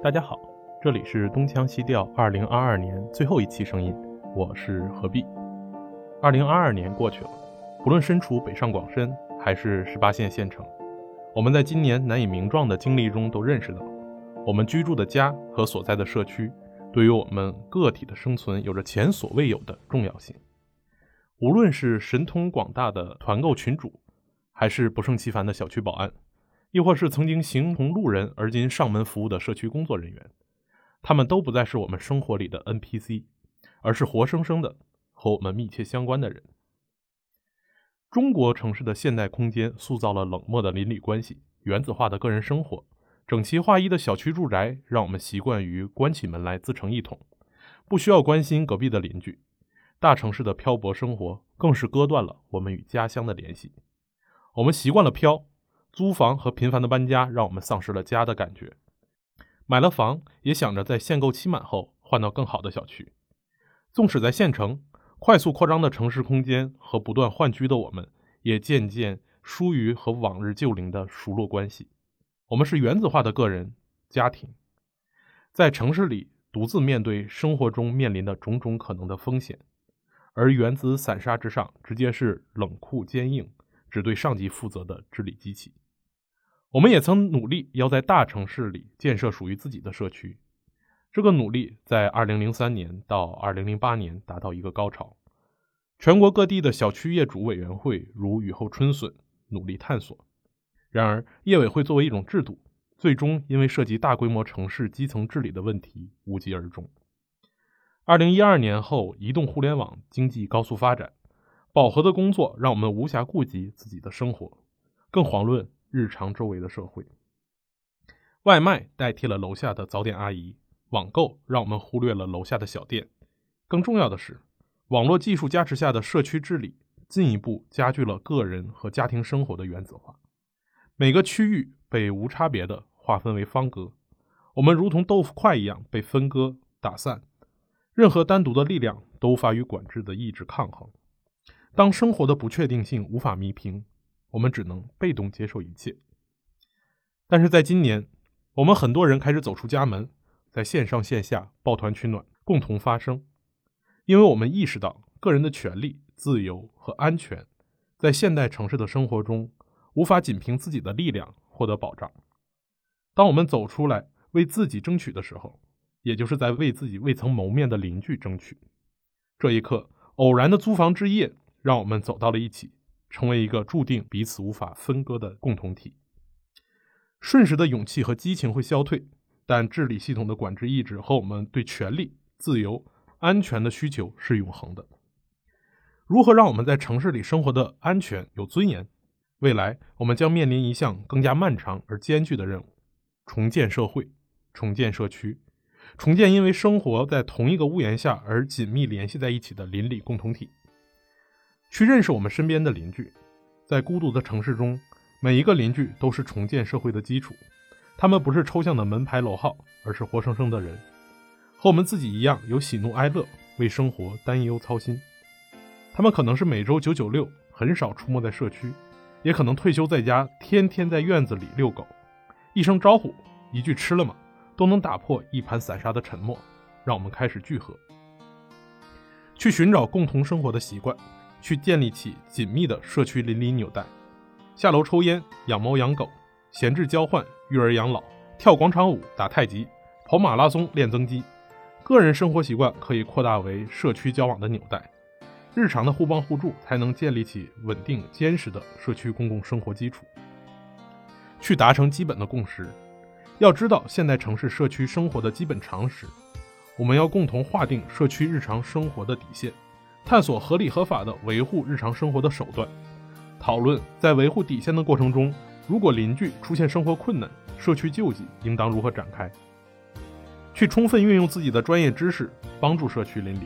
大家好，这里是东腔西调二零二二年最后一期声音，我是何必。二零二二年过去了，不论身处北上广深还是十八线县城，我们在今年难以名状的经历中都认识到，我们居住的家和所在的社区，对于我们个体的生存有着前所未有的重要性。无论是神通广大的团购群主，还是不胜其烦的小区保安。亦或是曾经形同路人而今上门服务的社区工作人员，他们都不再是我们生活里的 NPC，而是活生生的和我们密切相关的人。中国城市的现代空间塑造了冷漠的邻里关系、原子化的个人生活、整齐划一的小区住宅，让我们习惯于关起门来自成一统，不需要关心隔壁的邻居。大城市的漂泊生活更是割断了我们与家乡的联系。我们习惯了漂。租房和频繁的搬家让我们丧失了家的感觉。买了房，也想着在限购期满后换到更好的小区。纵使在县城，快速扩张的城市空间和不断换居的我们，也渐渐疏于和往日旧邻的熟络关系。我们是原子化的个人家庭，在城市里独自面对生活中面临的种种可能的风险，而原子散沙之上，直接是冷酷坚硬，只对上级负责的治理机器。我们也曾努力要在大城市里建设属于自己的社区，这个努力在2003年到2008年达到一个高潮。全国各地的小区业主委员会如雨后春笋，努力探索。然而，业委会作为一种制度，最终因为涉及大规模城市基层治理的问题无疾而终。2012年后，移动互联网经济高速发展，饱和的工作让我们无暇顾及自己的生活，更遑论。日常周围的社会，外卖代替了楼下的早点阿姨，网购让我们忽略了楼下的小店。更重要的是，网络技术加持下的社区治理，进一步加剧了个人和家庭生活的原子化。每个区域被无差别的划分为方格，我们如同豆腐块一样被分割打散，任何单独的力量都无法与管制的意志抗衡。当生活的不确定性无法弥平。我们只能被动接受一切，但是在今年，我们很多人开始走出家门，在线上线下抱团取暖，共同发声，因为我们意识到个人的权利、自由和安全，在现代城市的生活中，无法仅凭自己的力量获得保障。当我们走出来为自己争取的时候，也就是在为自己未曾谋面的邻居争取。这一刻，偶然的租房之夜，让我们走到了一起。成为一个注定彼此无法分割的共同体。瞬时的勇气和激情会消退，但治理系统的管制意志和我们对权利、自由、安全的需求是永恒的。如何让我们在城市里生活的安全有尊严？未来我们将面临一项更加漫长而艰巨的任务：重建社会、重建社区、重建因为生活在同一个屋檐下而紧密联系在一起的邻里共同体。去认识我们身边的邻居，在孤独的城市中，每一个邻居都是重建社会的基础。他们不是抽象的门牌楼号，而是活生生的人，和我们自己一样有喜怒哀乐，为生活担忧操心。他们可能是每周九九六，很少出没在社区，也可能退休在家，天天在院子里遛狗。一声招呼，一句吃了吗，都能打破一盘散沙的沉默，让我们开始聚合，去寻找共同生活的习惯。去建立起紧密的社区邻里纽带，下楼抽烟、养猫养狗、闲置交换、育儿养老、跳广场舞、打太极、跑马拉松、练增肌。个人生活习惯可以扩大为社区交往的纽带，日常的互帮互助才能建立起稳定坚实的社区公共生活基础。去达成基本的共识，要知道现代城市社区生活的基本常识，我们要共同划定社区日常生活的底线。探索合理合法的维护日常生活的手段，讨论在维护底线的过程中，如果邻居出现生活困难，社区救济应当如何展开？去充分运用自己的专业知识，帮助社区邻里。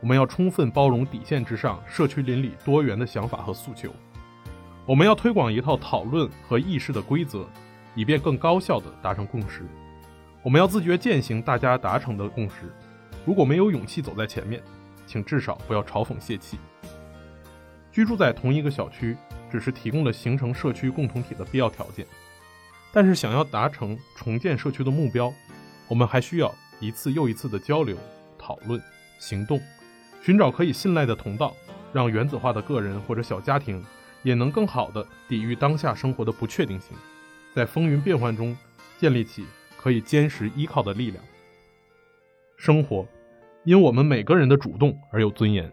我们要充分包容底线之上社区邻里多元的想法和诉求。我们要推广一套讨论和议事的规则，以便更高效地达成共识。我们要自觉践行大家达成的共识。如果没有勇气走在前面，请至少不要嘲讽泄气。居住在同一个小区，只是提供了形成社区共同体的必要条件，但是想要达成重建社区的目标，我们还需要一次又一次的交流、讨论、行动，寻找可以信赖的同道，让原子化的个人或者小家庭也能更好地抵御当下生活的不确定性，在风云变幻中建立起可以坚实依靠的力量。生活因我们每个人的主动而有尊严。